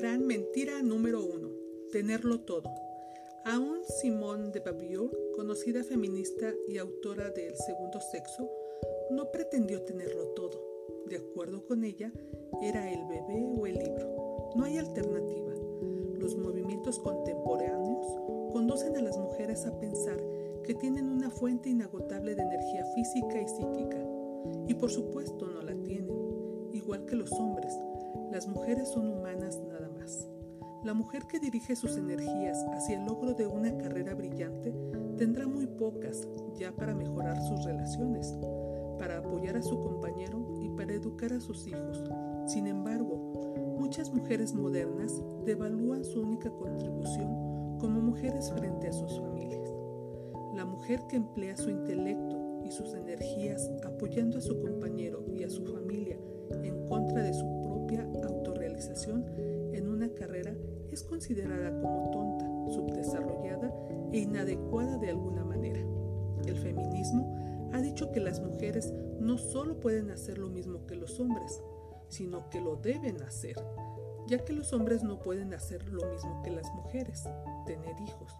Mentira número uno. Tenerlo todo. Aún Simone de Beauvoir, conocida feminista y autora de El segundo sexo, no pretendió tenerlo todo. De acuerdo con ella, era el bebé o el libro. No hay alternativa. Los movimientos contemporáneos conducen a las mujeres a pensar que tienen una fuente inagotable de energía física y psíquica. Y por supuesto no la tienen. Igual que los hombres, las mujeres son humanas nada más. La mujer que dirige sus energías hacia el logro de una carrera brillante tendrá muy pocas ya para mejorar sus relaciones, para apoyar a su compañero y para educar a sus hijos. Sin embargo, muchas mujeres modernas devalúan su única contribución como mujeres frente a sus familias. La mujer que emplea su intelecto y sus energías apoyando a su compañero y a su familia es considerada como tonta, subdesarrollada e inadecuada de alguna manera. El feminismo ha dicho que las mujeres no solo pueden hacer lo mismo que los hombres, sino que lo deben hacer, ya que los hombres no pueden hacer lo mismo que las mujeres, tener hijos.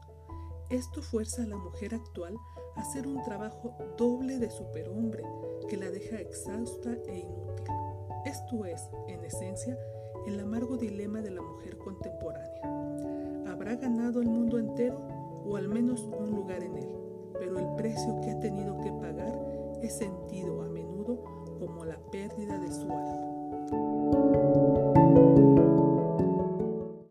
Esto fuerza a la mujer actual a hacer un trabajo doble de superhombre que la deja exhausta e inútil. Esto es, en esencia, el amargo dilema de la mujer contemporánea. Habrá ganado el mundo entero o al menos un lugar en él, pero el precio que ha tenido que pagar es sentido a menudo como la pérdida de su alma.